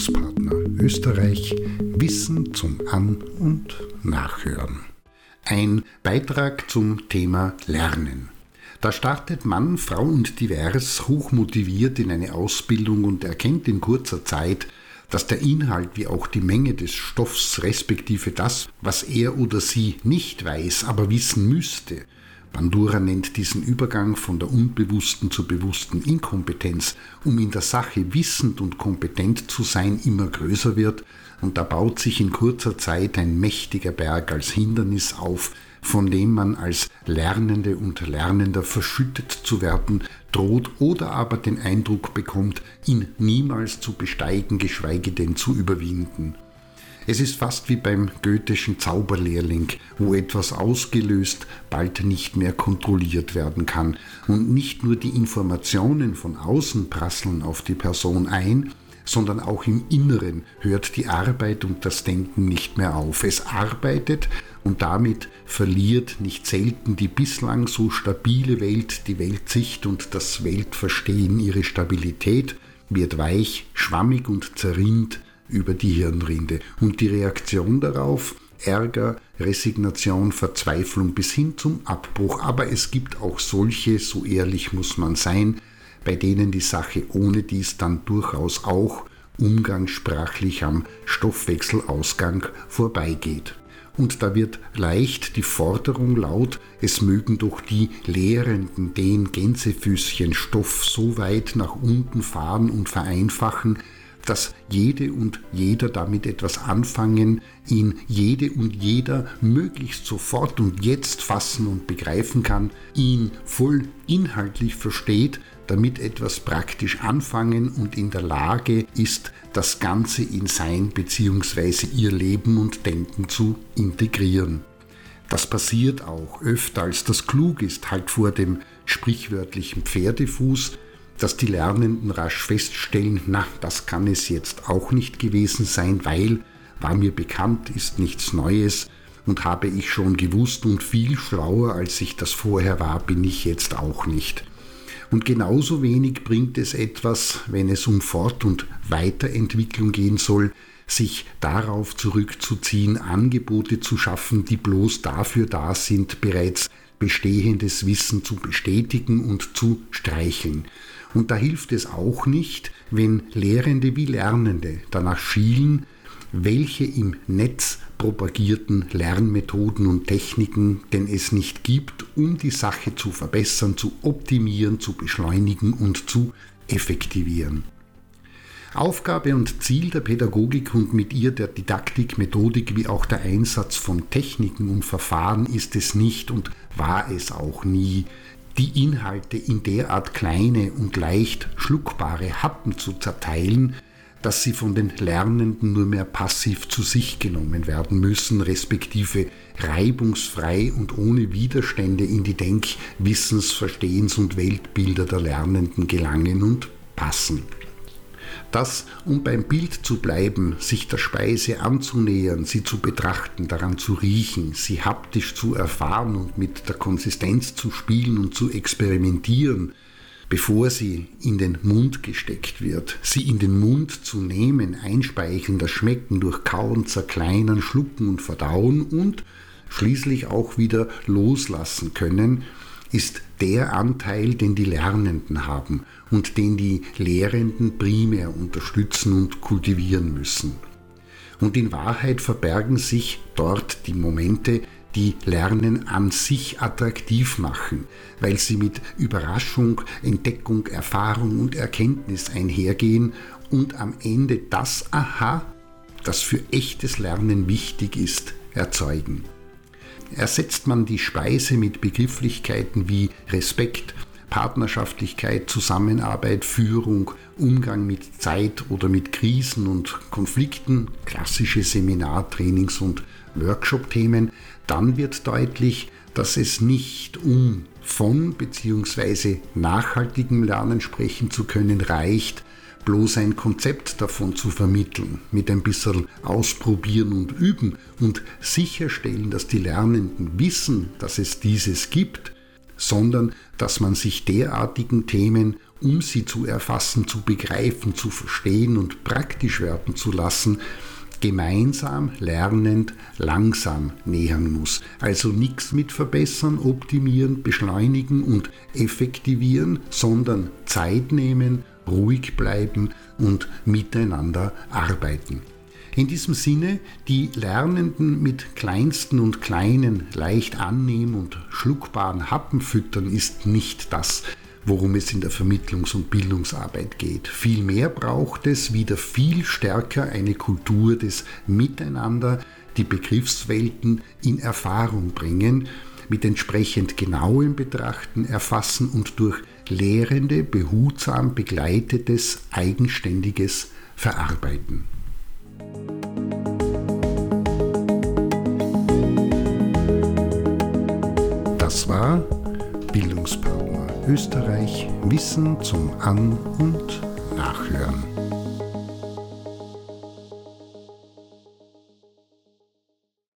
Bildungspartner Österreich Wissen zum An- und Nachhören. Ein Beitrag zum Thema Lernen. Da startet Mann, Frau und Divers hochmotiviert in eine Ausbildung und erkennt in kurzer Zeit, dass der Inhalt wie auch die Menge des Stoffs respektive das, was er oder sie nicht weiß, aber wissen müsste, Bandura nennt diesen Übergang von der unbewussten zur bewussten Inkompetenz, um in der Sache wissend und kompetent zu sein, immer größer wird, und da baut sich in kurzer Zeit ein mächtiger Berg als Hindernis auf, von dem man als Lernende und Lernender verschüttet zu werden droht oder aber den Eindruck bekommt, ihn niemals zu besteigen, geschweige denn zu überwinden. Es ist fast wie beim goethischen Zauberlehrling, wo etwas ausgelöst bald nicht mehr kontrolliert werden kann und nicht nur die Informationen von außen prasseln auf die Person ein, sondern auch im Inneren hört die Arbeit und das Denken nicht mehr auf. Es arbeitet und damit verliert nicht selten die bislang so stabile Welt, die Weltsicht und das Weltverstehen ihre Stabilität, wird weich, schwammig und zerrinnt über die Hirnrinde. Und die Reaktion darauf, Ärger, Resignation, Verzweiflung bis hin zum Abbruch. Aber es gibt auch solche, so ehrlich muss man sein, bei denen die Sache ohne dies dann durchaus auch umgangssprachlich am Stoffwechselausgang vorbeigeht. Und da wird leicht die Forderung laut, es mögen doch die Lehrenden den Gänsefüßchen Stoff so weit nach unten fahren und vereinfachen, dass jede und jeder damit etwas anfangen, ihn jede und jeder möglichst sofort und jetzt fassen und begreifen kann, ihn voll inhaltlich versteht, damit etwas praktisch anfangen und in der Lage ist, das Ganze in sein bzw. ihr Leben und Denken zu integrieren. Das passiert auch öfter als das klug ist, halt vor dem sprichwörtlichen Pferdefuß, dass die Lernenden rasch feststellen, na, das kann es jetzt auch nicht gewesen sein, weil war mir bekannt, ist nichts Neues und habe ich schon gewusst und viel schlauer als ich das vorher war, bin ich jetzt auch nicht. Und genauso wenig bringt es etwas, wenn es um Fort- und Weiterentwicklung gehen soll, sich darauf zurückzuziehen, Angebote zu schaffen, die bloß dafür da sind, bereits bestehendes Wissen zu bestätigen und zu streicheln. Und da hilft es auch nicht, wenn Lehrende wie Lernende danach schielen, welche im Netz propagierten Lernmethoden und Techniken denn es nicht gibt, um die Sache zu verbessern, zu optimieren, zu beschleunigen und zu effektivieren. Aufgabe und Ziel der Pädagogik und mit ihr der Didaktik, Methodik wie auch der Einsatz von Techniken und Verfahren ist es nicht und war es auch nie, die Inhalte in derart kleine und leicht schluckbare Happen zu zerteilen, dass sie von den Lernenden nur mehr passiv zu sich genommen werden müssen, respektive reibungsfrei und ohne Widerstände in die Denk-, Wissens-, Verstehens- und Weltbilder der Lernenden gelangen und passen dass, um beim Bild zu bleiben, sich der Speise anzunähern, sie zu betrachten, daran zu riechen, sie haptisch zu erfahren und mit der Konsistenz zu spielen und zu experimentieren, bevor sie in den Mund gesteckt wird, sie in den Mund zu nehmen, einspeicheln, das Schmecken durch Kauen, Zerkleinern, Schlucken und Verdauen und schließlich auch wieder loslassen können, ist der Anteil, den die Lernenden haben und den die Lehrenden primär unterstützen und kultivieren müssen. Und in Wahrheit verbergen sich dort die Momente, die Lernen an sich attraktiv machen, weil sie mit Überraschung, Entdeckung, Erfahrung und Erkenntnis einhergehen und am Ende das Aha, das für echtes Lernen wichtig ist, erzeugen. Ersetzt man die Speise mit Begrifflichkeiten wie Respekt, Partnerschaftlichkeit, Zusammenarbeit, Führung, Umgang mit Zeit oder mit Krisen und Konflikten, klassische Seminartrainings und Workshop-Themen, dann wird deutlich, dass es nicht um von bzw. nachhaltigem Lernen sprechen zu können reicht, bloß ein Konzept davon zu vermitteln, mit ein bisschen Ausprobieren und Üben und sicherstellen, dass die Lernenden wissen, dass es dieses gibt, sondern dass man sich derartigen Themen um sie zu erfassen, zu begreifen, zu verstehen und praktisch werden zu lassen, gemeinsam lernend langsam nähern muss. Also nichts mit verbessern, optimieren, beschleunigen und effektivieren, sondern Zeit nehmen, ruhig bleiben und miteinander arbeiten. In diesem Sinne, die Lernenden mit kleinsten und kleinen, leicht annehmen und schluckbaren Happen füttern, ist nicht das, worum es in der Vermittlungs- und Bildungsarbeit geht. Vielmehr braucht es wieder viel stärker eine Kultur des Miteinander, die Begriffswelten in Erfahrung bringen, mit entsprechend genauem Betrachten, Erfassen und durch Lehrende behutsam begleitetes, eigenständiges Verarbeiten. Das war Bildungspartner Österreich Wissen zum An- und Nachhören.